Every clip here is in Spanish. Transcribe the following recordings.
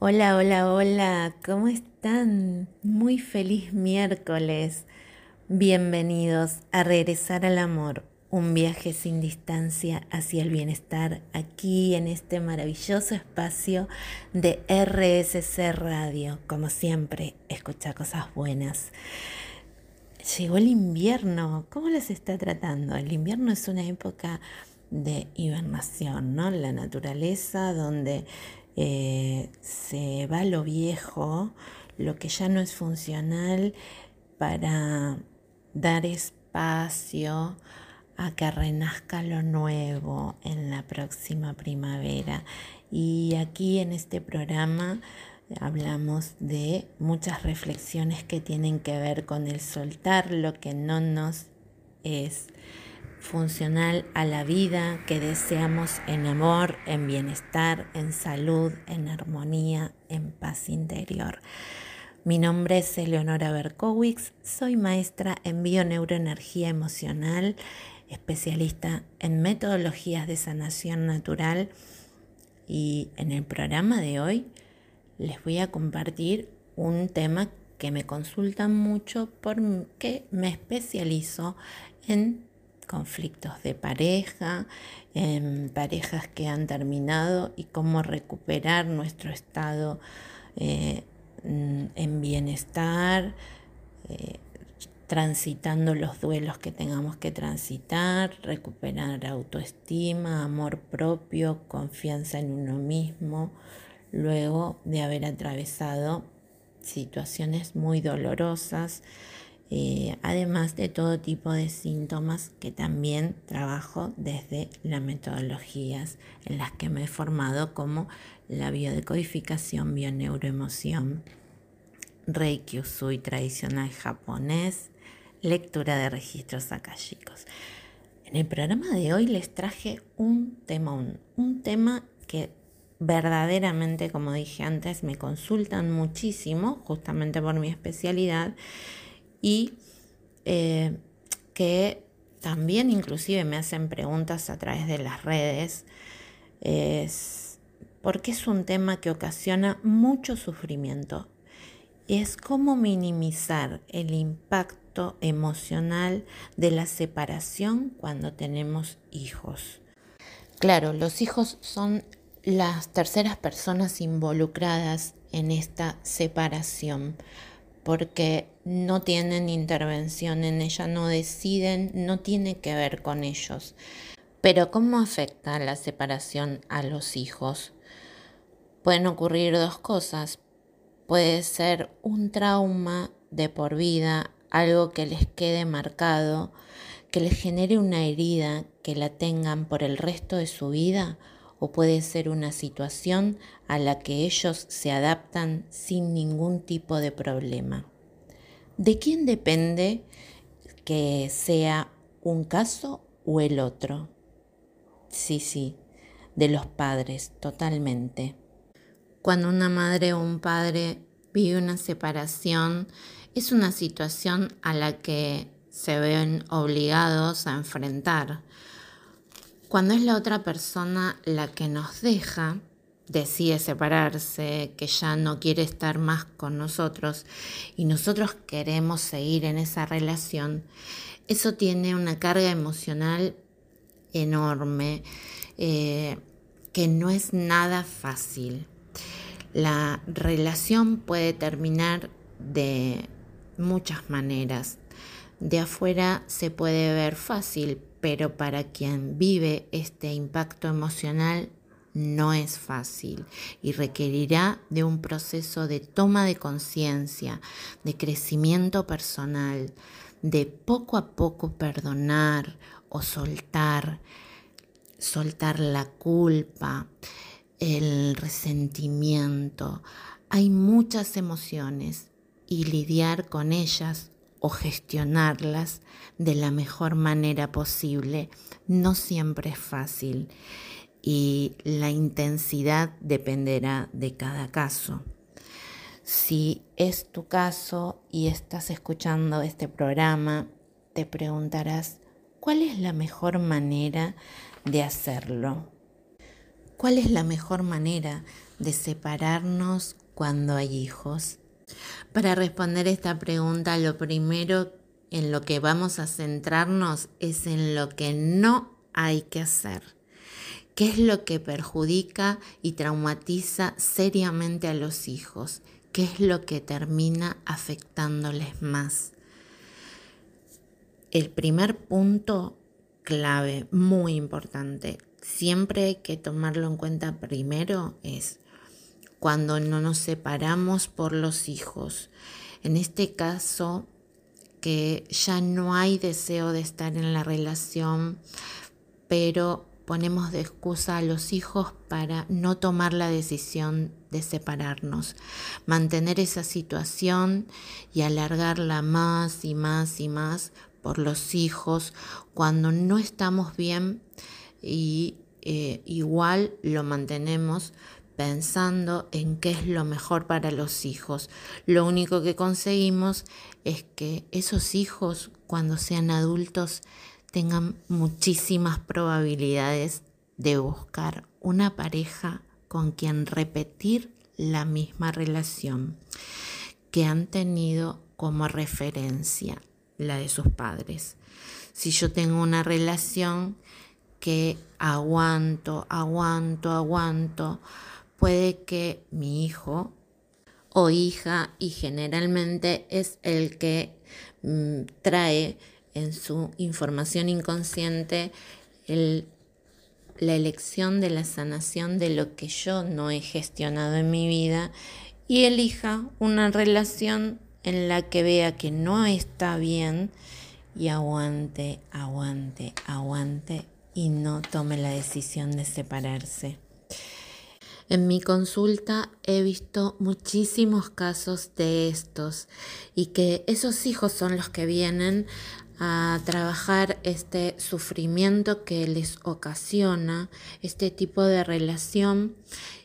Hola, hola, hola, ¿cómo están? Muy feliz miércoles. Bienvenidos a Regresar al Amor, un viaje sin distancia hacia el bienestar aquí en este maravilloso espacio de RSC Radio. Como siempre, escucha cosas buenas. Llegó el invierno, ¿cómo les está tratando? El invierno es una época de hibernación, ¿no? La naturaleza donde eh, se va lo viejo, lo que ya no es funcional, para dar espacio a que renazca lo nuevo en la próxima primavera. Y aquí en este programa hablamos de muchas reflexiones que tienen que ver con el soltar lo que no nos es funcional a la vida que deseamos en amor, en bienestar, en salud, en armonía, en paz interior. Mi nombre es Eleonora Berkowitz, soy maestra en bioneuroenergía emocional, especialista en metodologías de sanación natural y en el programa de hoy les voy a compartir un tema que me consultan mucho porque me especializo en conflictos de pareja, en parejas que han terminado y cómo recuperar nuestro estado eh, en bienestar, eh, transitando los duelos que tengamos que transitar, recuperar autoestima, amor propio, confianza en uno mismo, luego de haber atravesado situaciones muy dolorosas, eh, además de todo tipo de síntomas que también trabajo desde las metodologías en las que me he formado como la biodecodificación, bioneuroemoción, Reiki Usui tradicional japonés, lectura de registros akashicos. En el programa de hoy les traje un tema, un tema que verdaderamente, como dije antes, me consultan muchísimo, justamente por mi especialidad, y eh, que también inclusive me hacen preguntas a través de las redes, es porque es un tema que ocasiona mucho sufrimiento. Es cómo minimizar el impacto emocional de la separación cuando tenemos hijos. Claro, los hijos son las terceras personas involucradas en esta separación porque no tienen intervención en ella, no deciden, no tiene que ver con ellos. Pero ¿cómo afecta la separación a los hijos? Pueden ocurrir dos cosas. Puede ser un trauma de por vida, algo que les quede marcado, que les genere una herida, que la tengan por el resto de su vida, o puede ser una situación a la que ellos se adaptan sin ningún tipo de problema. ¿De quién depende que sea un caso o el otro? Sí, sí, de los padres, totalmente. Cuando una madre o un padre vive una separación, es una situación a la que se ven obligados a enfrentar cuando es la otra persona la que nos deja, decide separarse, que ya no quiere estar más con nosotros y nosotros queremos seguir en esa relación, eso tiene una carga emocional enorme eh, que no es nada fácil. La relación puede terminar de muchas maneras. De afuera se puede ver fácil, pero para quien vive este impacto emocional no es fácil y requerirá de un proceso de toma de conciencia, de crecimiento personal, de poco a poco perdonar o soltar, soltar la culpa, el resentimiento. Hay muchas emociones y lidiar con ellas o gestionarlas de la mejor manera posible no siempre es fácil y la intensidad dependerá de cada caso. Si es tu caso y estás escuchando este programa, te preguntarás, ¿cuál es la mejor manera de hacerlo? ¿Cuál es la mejor manera de separarnos cuando hay hijos? Para responder esta pregunta, lo primero en lo que vamos a centrarnos es en lo que no hay que hacer. ¿Qué es lo que perjudica y traumatiza seriamente a los hijos? ¿Qué es lo que termina afectándoles más? El primer punto clave, muy importante, siempre hay que tomarlo en cuenta primero es cuando no nos separamos por los hijos. En este caso, que ya no hay deseo de estar en la relación, pero ponemos de excusa a los hijos para no tomar la decisión de separarnos, mantener esa situación y alargarla más y más y más por los hijos cuando no estamos bien y eh, igual lo mantenemos pensando en qué es lo mejor para los hijos. Lo único que conseguimos es que esos hijos cuando sean adultos tengan muchísimas probabilidades de buscar una pareja con quien repetir la misma relación que han tenido como referencia la de sus padres. Si yo tengo una relación que aguanto, aguanto, aguanto, puede que mi hijo o hija, y generalmente es el que mm, trae en su información inconsciente la elección de la sanación de lo que yo no he gestionado en mi vida y elija una relación en la que vea que no está bien y aguante, aguante, aguante y no tome la decisión de separarse. En mi consulta he visto muchísimos casos de estos y que esos hijos son los que vienen a trabajar este sufrimiento que les ocasiona este tipo de relación.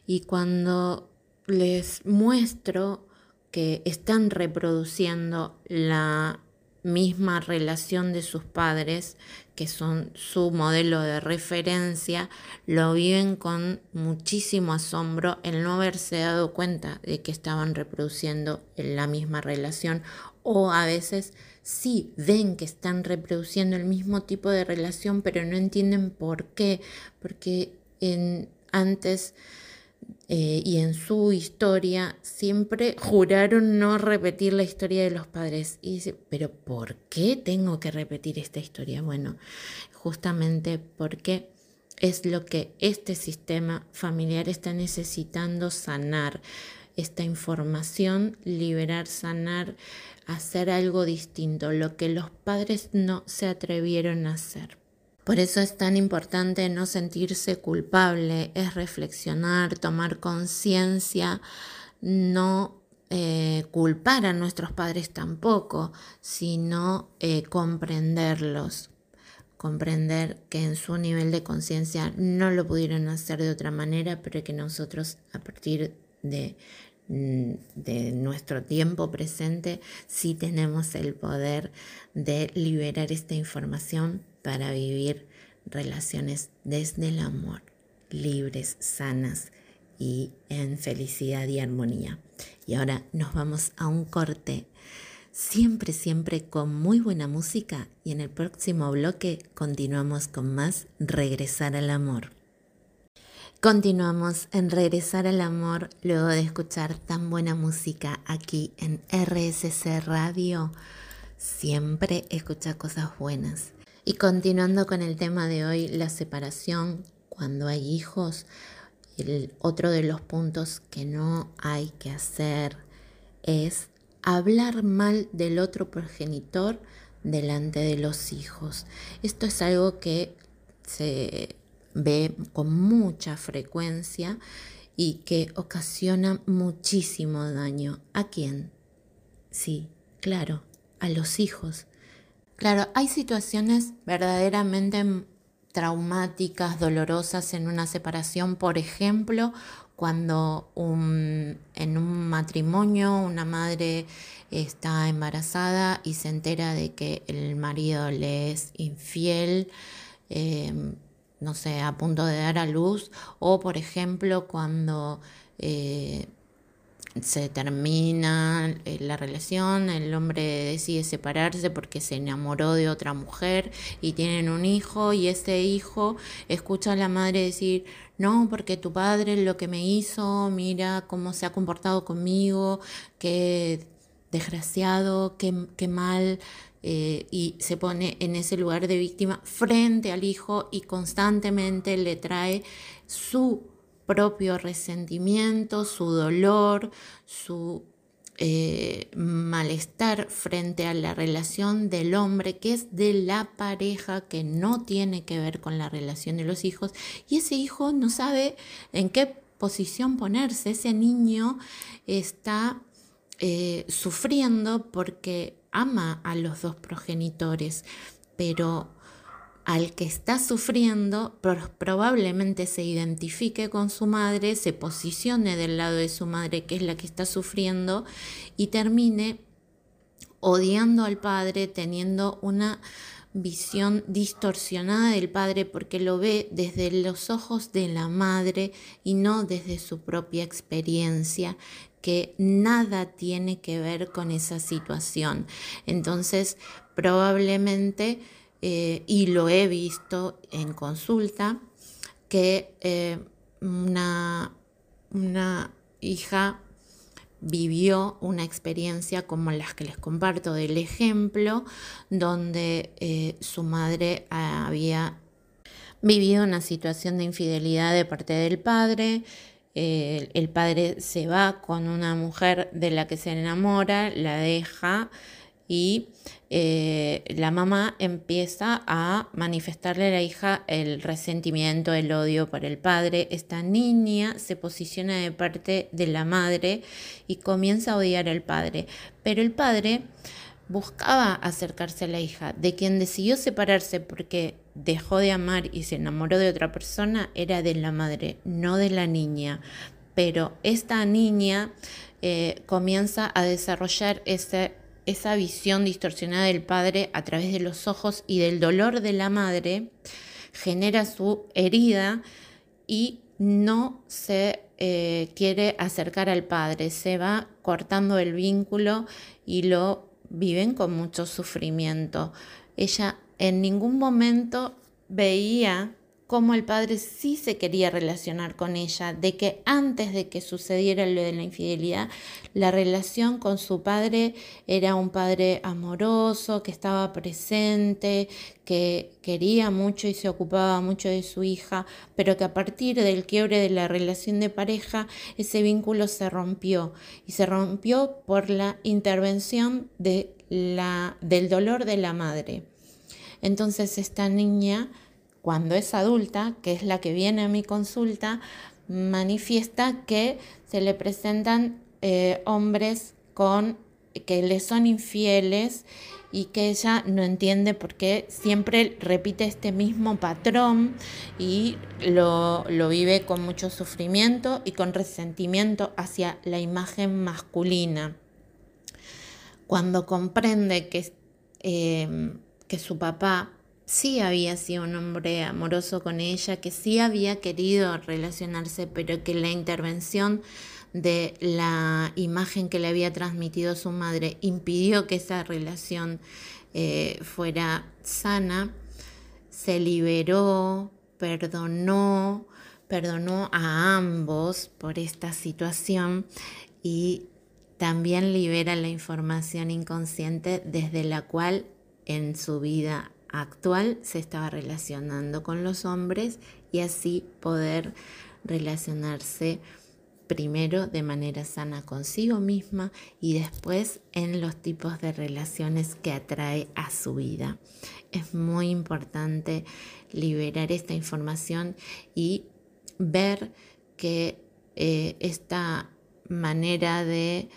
Y cuando les muestro que están reproduciendo la misma relación de sus padres, que son su modelo de referencia, lo viven con muchísimo asombro el no haberse dado cuenta de que estaban reproduciendo la misma relación o a veces sí ven que están reproduciendo el mismo tipo de relación, pero no entienden por qué, porque en, antes eh, y en su historia siempre juraron no repetir la historia de los padres. Y dice, pero ¿por qué tengo que repetir esta historia? Bueno, justamente porque es lo que este sistema familiar está necesitando sanar esta información, liberar, sanar, hacer algo distinto, lo que los padres no se atrevieron a hacer. Por eso es tan importante no sentirse culpable, es reflexionar, tomar conciencia, no eh, culpar a nuestros padres tampoco, sino eh, comprenderlos, comprender que en su nivel de conciencia no lo pudieron hacer de otra manera, pero que nosotros a partir de Mm, de nuestro tiempo presente, sí tenemos el poder de liberar esta información para vivir relaciones desde el amor, libres, sanas y en felicidad y armonía. Y ahora nos vamos a un corte, siempre, siempre con muy buena música y en el próximo bloque continuamos con más Regresar al Amor. Continuamos en Regresar al Amor luego de escuchar tan buena música aquí en RSC Radio. Siempre escucha cosas buenas. Y continuando con el tema de hoy, la separación cuando hay hijos, otro de los puntos que no hay que hacer es hablar mal del otro progenitor delante de los hijos. Esto es algo que se ve con mucha frecuencia y que ocasiona muchísimo daño. ¿A quién? Sí, claro, a los hijos. Claro, hay situaciones verdaderamente traumáticas, dolorosas en una separación, por ejemplo, cuando en un matrimonio una madre está embarazada y se entera de que el marido le es infiel. Eh, no sé, a punto de dar a luz, o por ejemplo cuando eh, se termina eh, la relación, el hombre decide separarse porque se enamoró de otra mujer y tienen un hijo y ese hijo escucha a la madre decir, no, porque tu padre lo que me hizo, mira cómo se ha comportado conmigo, qué desgraciado, qué, qué mal, eh, y se pone en ese lugar de víctima frente al hijo y constantemente le trae su propio resentimiento, su dolor, su eh, malestar frente a la relación del hombre, que es de la pareja, que no tiene que ver con la relación de los hijos, y ese hijo no sabe en qué posición ponerse, ese niño está eh, sufriendo porque ama a los dos progenitores, pero al que está sufriendo probablemente se identifique con su madre, se posicione del lado de su madre, que es la que está sufriendo, y termine odiando al padre, teniendo una visión distorsionada del padre porque lo ve desde los ojos de la madre y no desde su propia experiencia que nada tiene que ver con esa situación. Entonces, probablemente eh, y lo he visto en consulta, que eh, una, una hija vivió una experiencia como las que les comparto del ejemplo, donde eh, su madre había vivido una situación de infidelidad de parte del padre, el padre se va con una mujer de la que se enamora, la deja y eh, la mamá empieza a manifestarle a la hija el resentimiento, el odio por el padre. Esta niña se posiciona de parte de la madre y comienza a odiar al padre. Pero el padre buscaba acercarse a la hija, de quien decidió separarse porque dejó de amar y se enamoró de otra persona, era de la madre, no de la niña. Pero esta niña eh, comienza a desarrollar ese esa visión distorsionada del padre a través de los ojos y del dolor de la madre genera su herida y no se eh, quiere acercar al padre, se va cortando el vínculo y lo viven con mucho sufrimiento. Ella en ningún momento veía cómo el padre sí se quería relacionar con ella, de que antes de que sucediera lo de la infidelidad, la relación con su padre era un padre amoroso, que estaba presente, que quería mucho y se ocupaba mucho de su hija, pero que a partir del quiebre de la relación de pareja, ese vínculo se rompió y se rompió por la intervención de la, del dolor de la madre. Entonces esta niña cuando es adulta, que es la que viene a mi consulta, manifiesta que se le presentan eh, hombres con que le son infieles y que ella no entiende por qué siempre repite este mismo patrón y lo, lo vive con mucho sufrimiento y con resentimiento hacia la imagen masculina. Cuando comprende que, eh, que su papá sí había sido un hombre amoroso con ella, que sí había querido relacionarse, pero que la intervención de la imagen que le había transmitido su madre impidió que esa relación eh, fuera sana, se liberó, perdonó, perdonó a ambos por esta situación y también libera la información inconsciente desde la cual en su vida actual se estaba relacionando con los hombres y así poder relacionarse primero de manera sana consigo misma y después en los tipos de relaciones que atrae a su vida. Es muy importante liberar esta información y ver que eh, esta manera de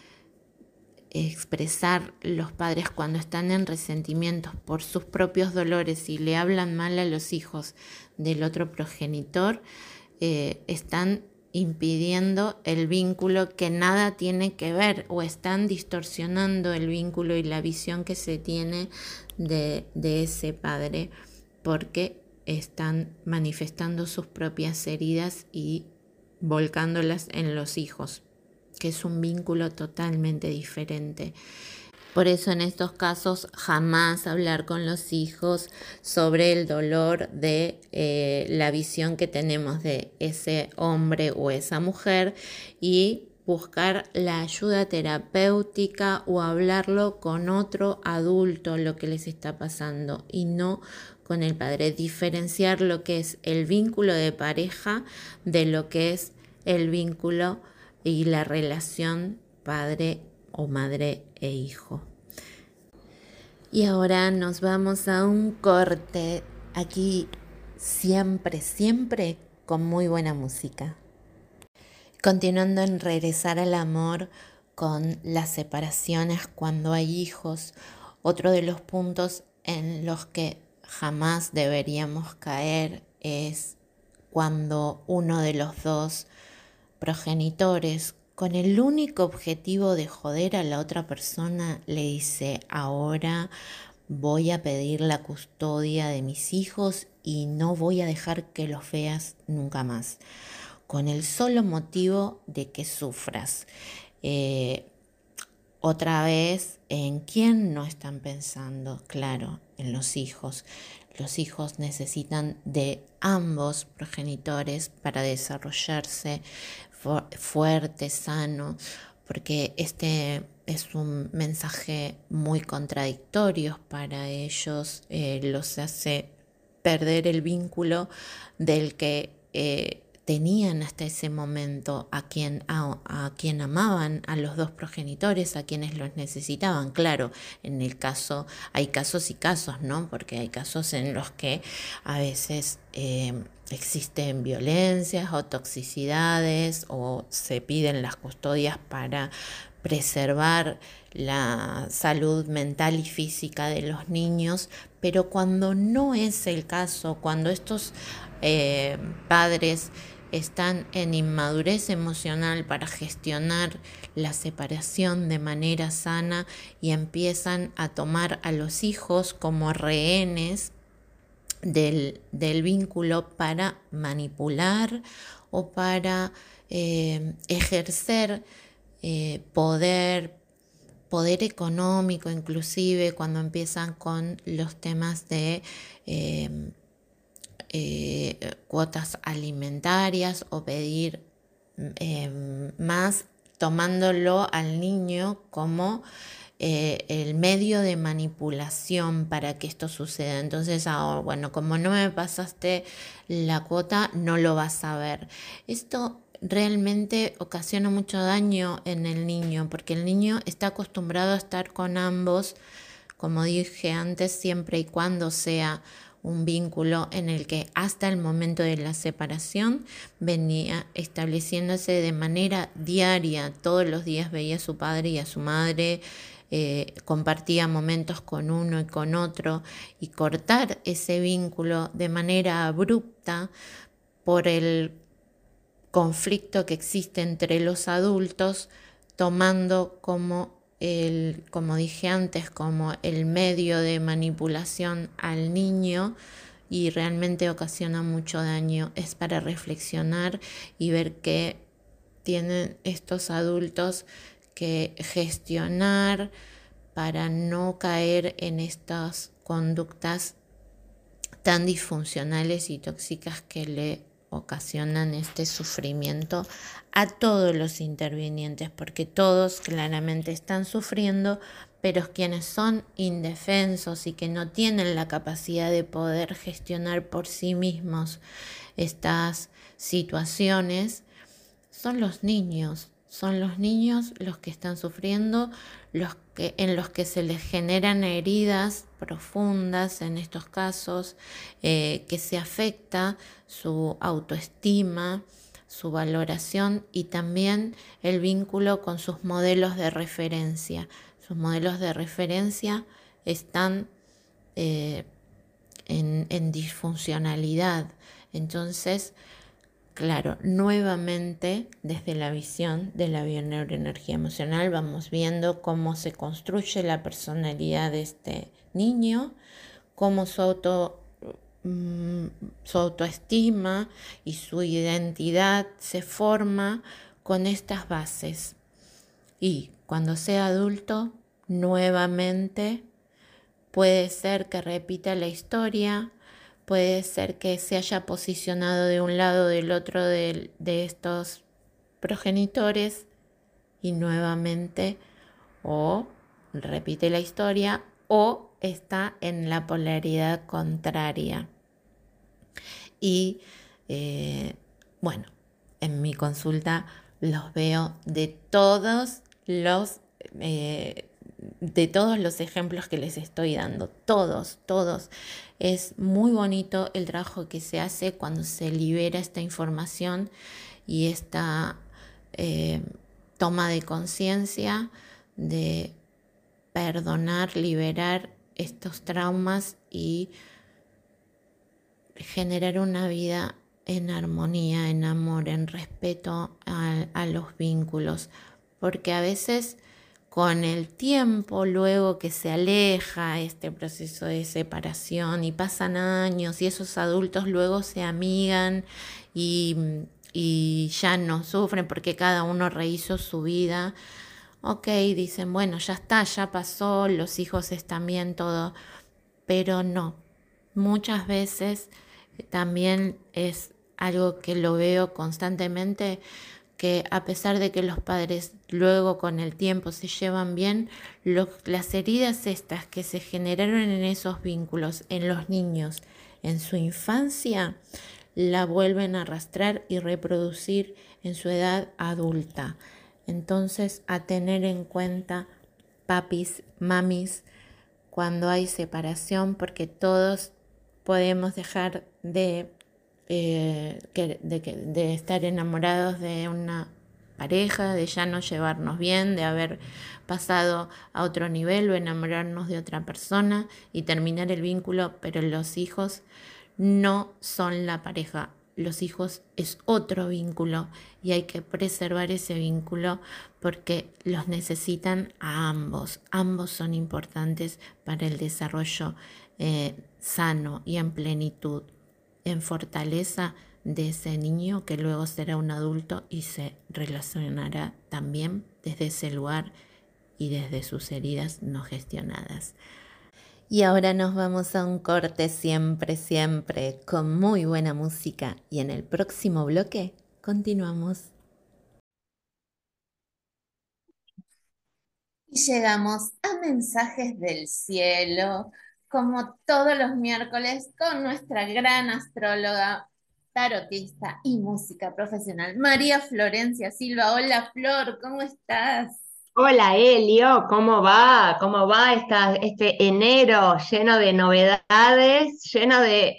expresar los padres cuando están en resentimientos por sus propios dolores y le hablan mal a los hijos del otro progenitor, eh, están impidiendo el vínculo que nada tiene que ver o están distorsionando el vínculo y la visión que se tiene de, de ese padre porque están manifestando sus propias heridas y volcándolas en los hijos, que es un vínculo totalmente diferente. Por eso en estos casos jamás hablar con los hijos sobre el dolor de eh, la visión que tenemos de ese hombre o esa mujer y buscar la ayuda terapéutica o hablarlo con otro adulto lo que les está pasando y no con el padre. Diferenciar lo que es el vínculo de pareja de lo que es el vínculo y la relación padre o madre e hijo. Y ahora nos vamos a un corte aquí siempre, siempre con muy buena música. Continuando en regresar al amor con las separaciones cuando hay hijos, otro de los puntos en los que jamás deberíamos caer es cuando uno de los dos progenitores con el único objetivo de joder a la otra persona, le dice, ahora voy a pedir la custodia de mis hijos y no voy a dejar que los veas nunca más, con el solo motivo de que sufras. Eh, otra vez, ¿en quién no están pensando? Claro, en los hijos. Los hijos necesitan de ambos progenitores para desarrollarse, fuerte, sano, porque este es un mensaje muy contradictorio para ellos, eh, los hace perder el vínculo del que eh, tenían hasta ese momento a quien, a, quien amaban, a los dos progenitores, a quienes los necesitaban. Claro, en el caso, hay casos y casos, ¿no? Porque hay casos en los que a veces eh, existen violencias o toxicidades o se piden las custodias para preservar la salud mental y física de los niños, pero cuando no es el caso, cuando estos eh, padres están en inmadurez emocional para gestionar la separación de manera sana y empiezan a tomar a los hijos como rehenes del, vínculo para manipular o para eh, ejercer eh, poder, poder económico inclusive cuando empiezan con los temas de eh, cuotas alimentarias o pedir más tomándolo al niño como eh, el medio de manipulación para que esto suceda. Entonces, ahora, bueno, como no me pasaste la cuota, no lo vas a ver. Esto realmente ocasiona mucho daño en el niño, porque el niño está acostumbrado a estar con ambos, como dije antes, siempre y cuando sea un vínculo en el que hasta el momento de la separación venía estableciéndose de manera diaria, todos los días veía a su padre y a su madre, eh, compartía momentos con uno y con otro y cortar ese vínculo de manera abrupta por el conflicto que existe entre los adultos, tomando como el, como dije antes, como el medio de manipulación al niño y realmente ocasiona mucho daño. Es para reflexionar y ver que tienen estos adultos que gestionar para no caer en estas conductas tan disfuncionales y tóxicas que le ocasionan este sufrimiento a todos los intervinientes, porque todos claramente están sufriendo, pero quienes son indefensos y que no tienen la capacidad de poder gestionar por sí mismos estas situaciones, son los niños, son los niños los que están sufriendo, los que, en los que se les generan heridas profundas en estos casos, eh, que se afecta su autoestima, su valoración y también el vínculo con sus modelos de referencia. Sus modelos de referencia están eh, en, en disfuncionalidad. Entonces, Claro, nuevamente desde la visión de la bioneuroenergía emocional vamos viendo cómo se construye la personalidad de este niño, cómo su mm, su autoestima y su identidad se forma con estas bases. Y cuando sea adulto, nuevamente puede ser que repita la historia, puede ser que se haya posicionado de un lado o del otro de, de estos progenitores y nuevamente o repite la historia o está en la polaridad contraria. Y eh, bueno, en mi consulta los veo de todos los eh, de todos los ejemplos que les estoy dando, todos, todos. Es muy bonito el trabajo que se hace cuando se libera esta información y esta eh, toma de conciencia de perdonar, liberar estos traumas y generar una vida en armonía, en amor, en respeto a, los vínculos, porque a veces con el tiempo, luego que se aleja este proceso de separación y pasan años y esos adultos luego se amigan y, y ya no sufren porque cada uno rehizo su vida, ok, dicen, bueno, ya está, ya pasó, los hijos están bien, todo, pero no, muchas veces también es algo que lo veo constantemente, que a pesar de que los padres luego con el tiempo se llevan bien, las heridas estas que se generaron en esos vínculos, en los niños, en su infancia, la vuelven a arrastrar y reproducir en su edad adulta. Entonces, a tener en cuenta, papis, mamis, cuando hay separación, porque todos podemos dejar de, eh, de, estar enamorados de una pareja, de ya no llevarnos bien, de haber pasado a otro nivel o enamorarnos de otra persona y terminar el vínculo, pero los hijos no son la pareja, los hijos es otro vínculo y hay que preservar ese vínculo porque los necesitan a ambos. Ambos son importantes para el desarrollo eh, sano y en plenitud, en fortaleza de ese niño que luego será un adulto y se relacionará también desde ese lugar y desde sus heridas no gestionadas. Y ahora nos vamos a un corte siempre, siempre con muy buena música y en el próximo bloque continuamos. Y llegamos a mensajes del cielo, como todos los miércoles, con nuestra gran astróloga, tarotista y música profesional, María Florencia Silva. Hola Flor, ¿cómo estás? Hola Elio, ¿cómo va? ¿Cómo va este enero lleno de novedades, lleno de,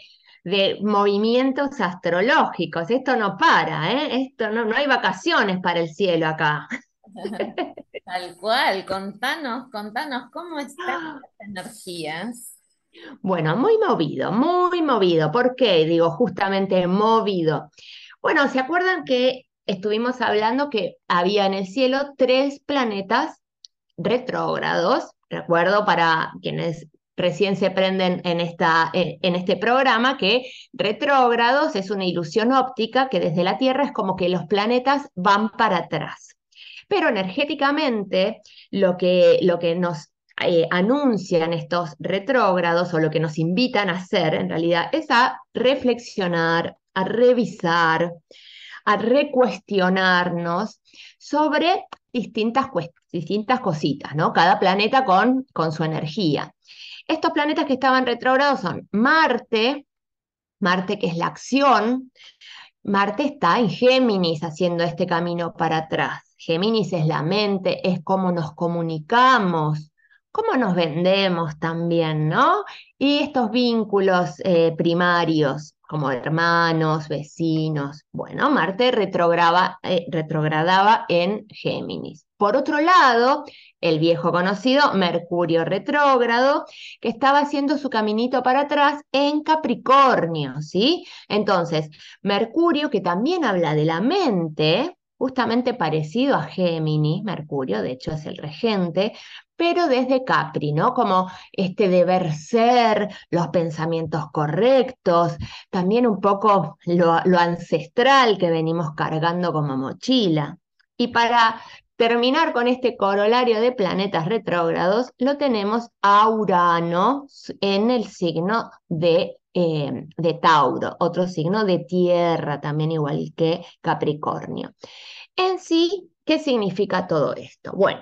movimientos astrológicos? Esto no para, ¿eh? Esto no, no hay vacaciones para el cielo acá. Tal cual, contanos, contanos, ¿cómo están las energías? Bueno, muy movido, muy movido. ¿Por qué digo justamente movido? Bueno, ¿se acuerdan que estuvimos hablando que había en el cielo tres planetas retrógrados, recuerdo para quienes recién se prenden en, esta, en este programa que retrógrados es una ilusión óptica que desde la Tierra es como que los planetas van para atrás. Pero energéticamente lo que, lo que nos eh, anuncian estos retrógrados o lo que nos invitan a hacer en realidad es a reflexionar, a revisar, a recuestionarnos sobre distintas, distintas cositas, ¿no? Cada planeta con, con su energía. Estos planetas que estaban retrógrados son Marte, Marte que es la acción, Marte está en Géminis haciendo este camino para atrás. Géminis es la mente, es cómo nos comunicamos, cómo nos vendemos también, ¿no? Y estos vínculos eh, primarios, como hermanos, vecinos. Bueno, Marte eh, retrogradaba en Géminis. Por otro lado, el viejo conocido Mercurio retrógrado, que estaba haciendo su caminito para atrás en Capricornio, ¿sí? Entonces, Mercurio, que también habla de la mente, justamente parecido a Géminis, Mercurio, de hecho es el regente, pero desde Capri, ¿no? Como este deber ser, los pensamientos correctos, también un poco lo, ancestral que venimos cargando como mochila. Y para terminar con este corolario de planetas retrógrados, lo tenemos a Urano en el signo de, eh, de Tauro, otro signo de tierra, también igual que Capricornio. En sí, ¿qué significa todo esto? Bueno,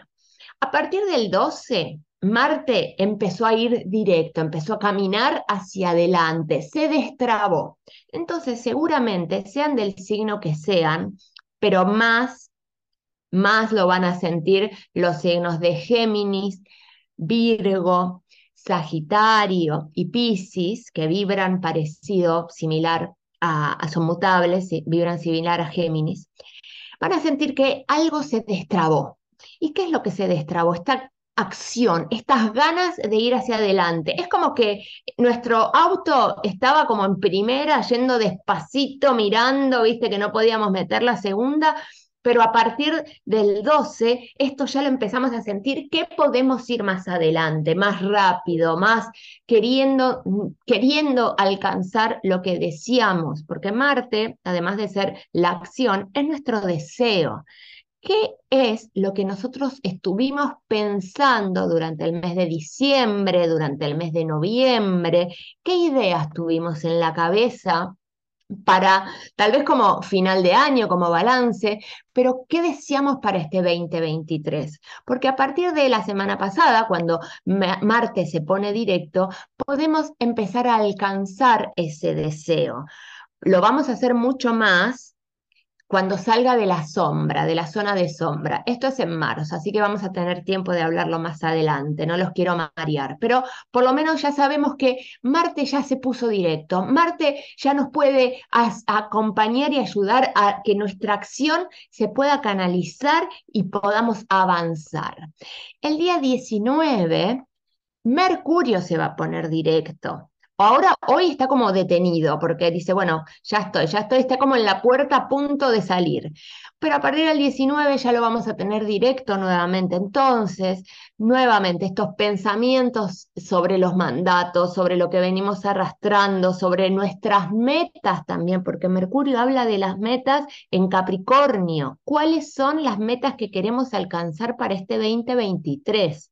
a partir del 12, Marte empezó a ir directo, empezó a caminar hacia adelante, se destrabó. Entonces, seguramente, sean del signo que sean, pero más más lo van a sentir los signos de Géminis, Virgo, Sagitario y Piscis, que vibran parecido, similar a, son mutables, vibran similar a Géminis. Van a sentir que algo se destrabó. ¿Y qué es lo que se destrabó? Esta acción, estas ganas de ir hacia adelante. Es como que nuestro auto estaba como en primera, yendo despacito, mirando, viste que no podíamos meter la segunda, pero a partir del 12, esto ya lo empezamos a sentir que podemos ir más adelante, más rápido, más queriendo, queriendo alcanzar lo que deseamos, porque Marte, además de ser la acción, es nuestro deseo. ¿Qué es lo que nosotros estuvimos pensando durante el mes de diciembre, durante el mes de noviembre? ¿Qué ideas tuvimos en la cabeza para tal vez como final de año, como balance, pero ¿qué deseamos para este 2023? Porque a partir de la semana pasada, cuando Marte se pone directo, podemos empezar a alcanzar ese deseo. Lo vamos a hacer mucho más cuando salga de la sombra, de la zona de sombra. Esto es en marzo, así que vamos a tener tiempo de hablarlo más adelante, no los quiero marear, pero por lo menos ya sabemos que Marte ya se puso directo, Marte ya nos puede acompañar y ayudar a que nuestra acción se pueda canalizar y podamos avanzar. El día 19, Mercurio se va a poner directo. Ahora, hoy está como detenido porque dice, bueno, ya estoy, ya estoy, está como en la puerta a punto de salir. Pero a partir del 19 ya lo vamos a tener directo nuevamente. Entonces, nuevamente, estos pensamientos sobre los mandatos, sobre lo que venimos arrastrando, sobre nuestras metas también, porque Mercurio habla de las metas en Capricornio. ¿Cuáles son las metas que queremos alcanzar para este 2023?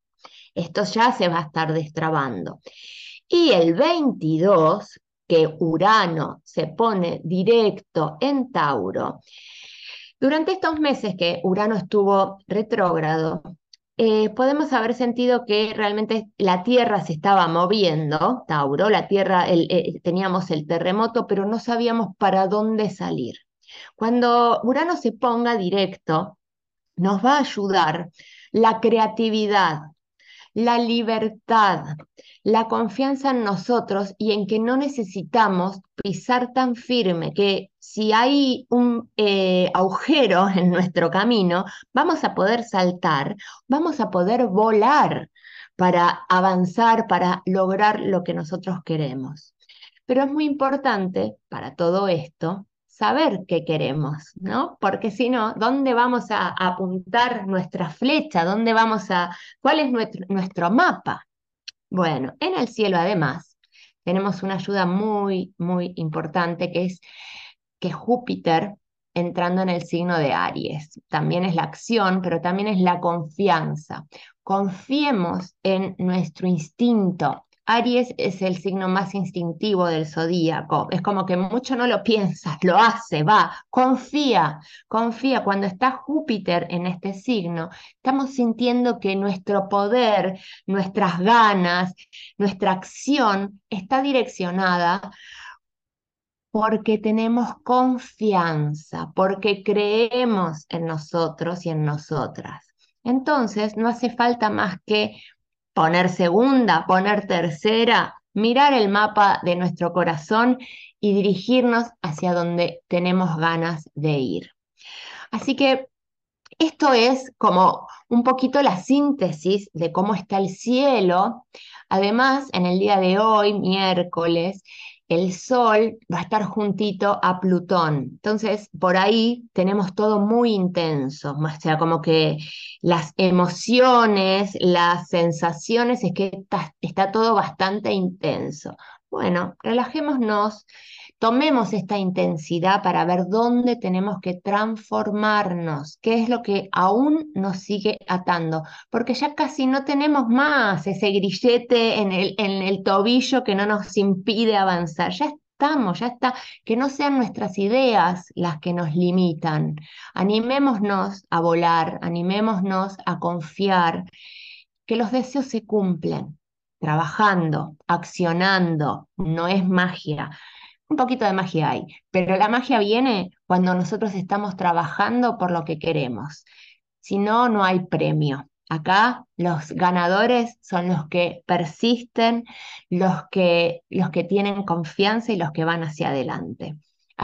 Esto ya se va a estar destrabando. Y el 22, que Urano se pone directo en Tauro, durante estos meses que Urano estuvo retrógrado, eh, podemos haber sentido que realmente la Tierra se estaba moviendo, Tauro, la Tierra, eh, teníamos el terremoto, pero no sabíamos para dónde salir. Cuando Urano se ponga directo, nos va a ayudar la creatividad, la libertad, la confianza en nosotros y en que no necesitamos pisar tan firme que si hay un eh, agujero en nuestro camino, vamos a poder saltar, vamos a poder volar para avanzar, para lograr lo que nosotros queremos. Pero es muy importante para todo esto saber qué queremos, ¿no? Porque si no, ¿dónde vamos a apuntar nuestra flecha? ¿Dónde vamos a, cuál es nuestro, nuestro mapa? Bueno, en el cielo además tenemos una ayuda muy, muy importante que es que Júpiter entrando en el signo de Aries. También es la acción, pero también es la confianza. Confiemos en nuestro instinto, Aries es el signo más instintivo del zodíaco. Es como que mucho no lo piensas, lo hace, va, confía, confía. Cuando está Júpiter en este signo, estamos sintiendo que nuestro poder, nuestras ganas, nuestra acción está direccionada porque tenemos confianza, porque creemos en nosotros y en nosotras. Entonces, no hace falta más que poner segunda, poner tercera, mirar el mapa de nuestro corazón y dirigirnos hacia donde tenemos ganas de ir. Así que esto es como un poquito la síntesis de cómo está el cielo. Además, en el día de hoy, miércoles, el Sol va a estar juntito a Plutón. Entonces, por ahí tenemos todo muy intenso, o sea, como que las emociones, las sensaciones, es que está, está todo bastante intenso. Bueno, relajémonos, tomemos esta intensidad para ver dónde tenemos que transformarnos, qué es lo que aún nos sigue atando, porque ya casi no tenemos más ese grillete en el, tobillo que no nos impide avanzar, ya estamos, ya está, que no sean nuestras ideas las que nos limitan. Animémonos a volar, animémonos a confiar, que los deseos se cumplen, trabajando, accionando, no es magia un poquito de magia hay, pero la magia viene cuando nosotros estamos trabajando por lo que queremos. Si no, no hay premio. Acá los ganadores son los que persisten, los que, los que tienen confianza y los que van hacia adelante.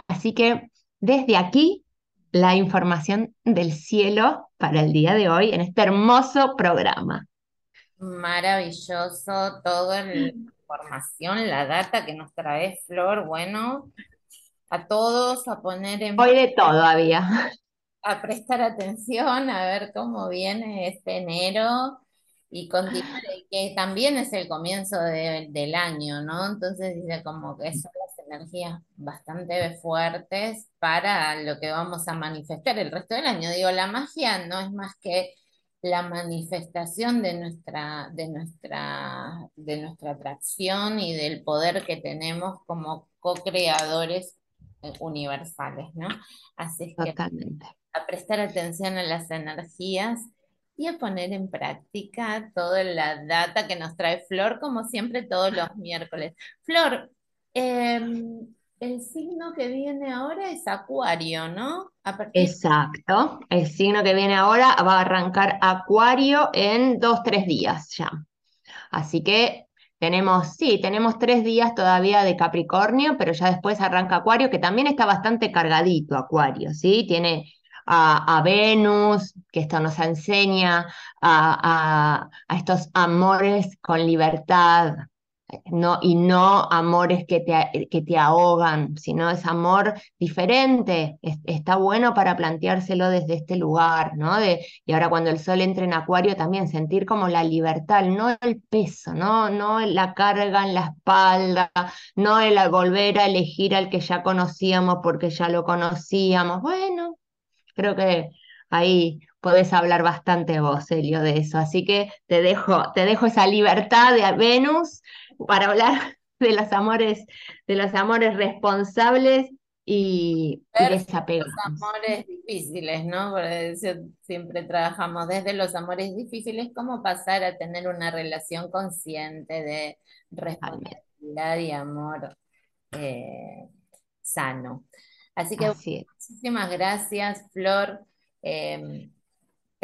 Así que desde aquí, la información del cielo para el día de hoy en este hermoso programa. Maravilloso todo el información, la data que nos trae Flor, bueno, a todos a poner en... Hoy de todo había. A prestar atención, a ver cómo viene este enero y continuar, que también es el comienzo del año, ¿no? Entonces dice como que son las energías bastante fuertes para lo que vamos a manifestar el resto del año. Digo, la magia no es más que la manifestación de nuestra, de nuestra, de nuestra atracción y del poder que tenemos como co-creadores eh, universales, ¿no? Así que a prestar atención a las energías y a poner en práctica toda la data que nos trae Flor, como siempre todos los miércoles. Flor, eh, el signo que viene ahora es Acuario, ¿no? Exacto. El signo que viene ahora va a arrancar Acuario en dos, tres días ya. Así que tenemos, sí, tenemos tres días todavía de Capricornio, pero ya después arranca Acuario, que también está bastante cargadito Acuario, ¿sí? Tiene a, Venus, que esto nos enseña a, a estos amores con libertad, no, y no amores que te, que te ahogan, sino es amor diferente. está bueno para planteárselo desde este lugar, ¿no? De, y ahora cuando el sol entre en acuario también sentir como la libertad, no el peso, no, no la carga en la espalda, no el volver a elegir al que ya conocíamos porque ya lo conocíamos. Bueno, creo que ahí podés hablar bastante vos, Elio, de eso. Así que te dejo, te dejo esa libertad de Venus para hablar de los amores, de los amores responsables y, desapegados. Los amores difíciles, ¿no? Porque siempre trabajamos desde los amores difíciles, cómo pasar a tener una relación consciente de responsabilidad y amor eh, sano. Así que muchísimas gracias, Flor. Em,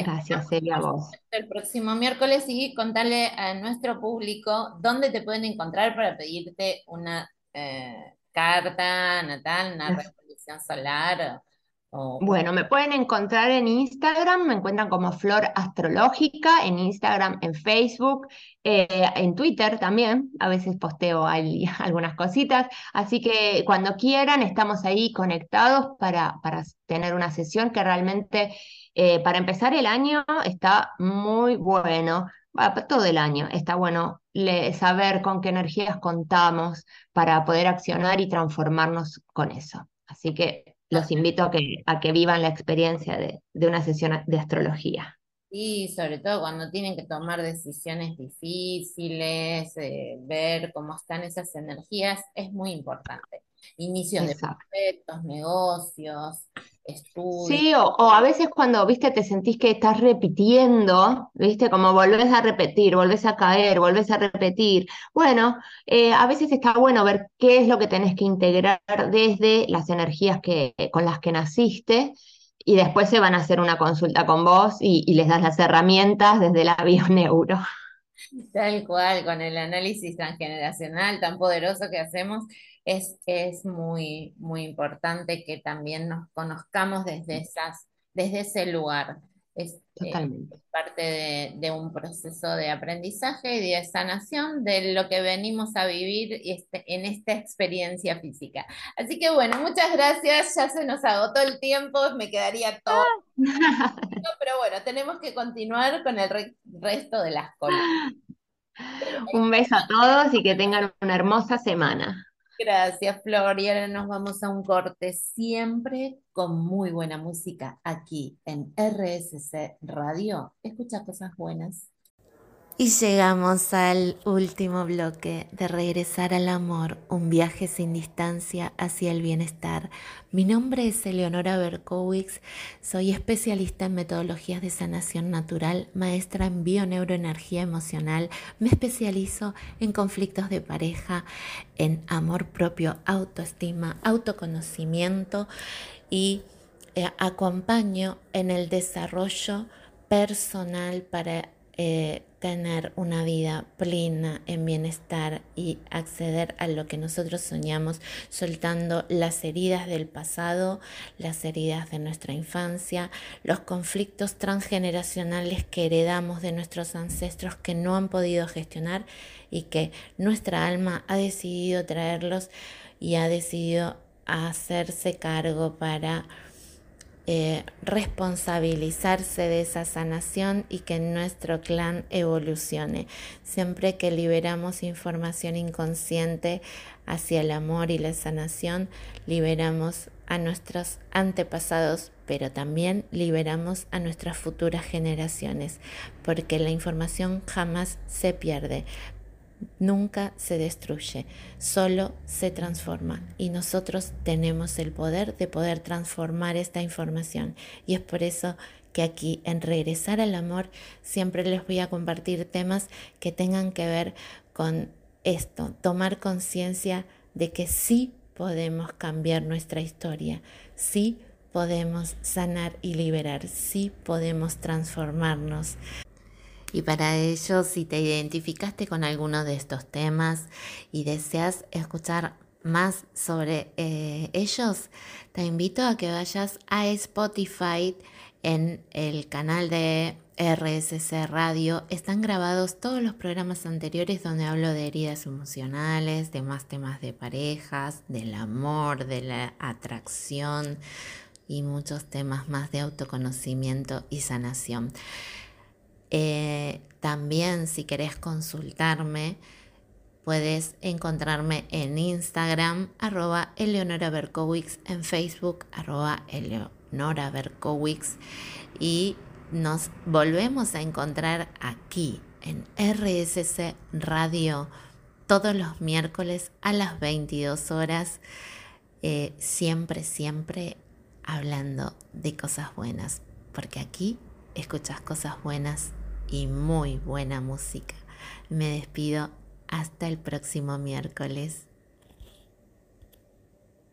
Gracias, Celia, vos. El próximo miércoles y contarle a nuestro público dónde te pueden encontrar para pedirte una eh, carta natal, una revolución solar. bueno, me pueden encontrar en Instagram, me encuentran como Flor Astrológica, en Instagram, en Facebook, eh, en Twitter también, a veces posteo ahí algunas cositas, así que cuando quieran estamos ahí conectados para, para tener una sesión que realmente eh, para empezar el año está muy bueno, todo el año está bueno saber con qué energías contamos para poder accionar y transformarnos con eso. Así que los invito a que, a que vivan la experiencia de, una sesión de astrología. Y sobre todo cuando tienen que tomar decisiones difíciles, eh, ver cómo están esas energías, es muy importante. Inicios de proyectos, negocios, Sí, o, a veces cuando, viste, te sentís que estás repitiendo, viste, como volvés a repetir, volvés a caer, volvés a repetir. Bueno, eh, a veces está bueno ver qué es lo que tenés que integrar desde las energías que, con las que naciste y después se van a hacer una consulta con vos y, y les das las herramientas desde la bioneuro. Tal cual, con el análisis transgeneracional tan poderoso que hacemos es, es muy, muy importante que también nos conozcamos desde, esas, desde ese lugar. Es totalmente. parte de, un proceso de aprendizaje y de sanación de lo que venimos a vivir este, en esta experiencia física. Así que bueno, muchas gracias, ya se nos agotó el tiempo, me quedaría todo. pero bueno, tenemos que continuar con el resto de las cosas. Un beso a todos y que tengan una hermosa semana. Gracias, Flor. Y ahora nos vamos a un corte siempre con muy buena música aquí en RSC Radio. Escucha cosas buenas. Y llegamos al último bloque de Regresar al Amor, un viaje sin distancia hacia el bienestar. Mi nombre es Eleonora Berkowitz, soy especialista en metodologías de sanación natural, maestra en bioneuroenergía emocional, me especializo en conflictos de pareja, en amor propio, autoestima, autoconocimiento y eh, acompaño en el desarrollo personal para eh, tener una vida plena en bienestar y acceder a lo que nosotros soñamos, soltando las heridas del pasado, las heridas de nuestra infancia, los conflictos transgeneracionales que heredamos de nuestros ancestros que no han podido gestionar y que nuestra alma ha decidido traerlos y ha decidido hacerse cargo para eh, responsabilizarse de esa sanación y que nuestro clan evolucione. Siempre que liberamos información inconsciente hacia el amor y la sanación, liberamos a nuestros antepasados, pero también liberamos a nuestras futuras generaciones, porque la información jamás se pierde, nunca se destruye, solo se transforma y nosotros tenemos el poder de poder transformar esta información y es por eso que aquí en Regresar al Amor siempre les voy a compartir temas que tengan que ver con esto, tomar conciencia de que sí podemos cambiar nuestra historia, sí podemos sanar y liberar, sí podemos transformarnos. Y para ello, si te identificaste con alguno de estos temas y deseas escuchar más sobre eh, ellos, te invito a que vayas a Spotify en el canal de RSC Radio. Están grabados todos los programas anteriores donde hablo de heridas emocionales, de más temas de parejas, del amor, de la atracción y muchos temas más de autoconocimiento y sanación. Eh, también si querés consultarme, puedes encontrarme en Instagram, arroba Eleonora Berkowitz, en Facebook, arroba Eleonora Berkowitz. Y nos volvemos a encontrar aquí en RSC Radio todos los miércoles a las 22 horas, eh, siempre, siempre hablando de cosas buenas, porque aquí escuchas cosas buenas y muy buena música. Me despido hasta el próximo miércoles.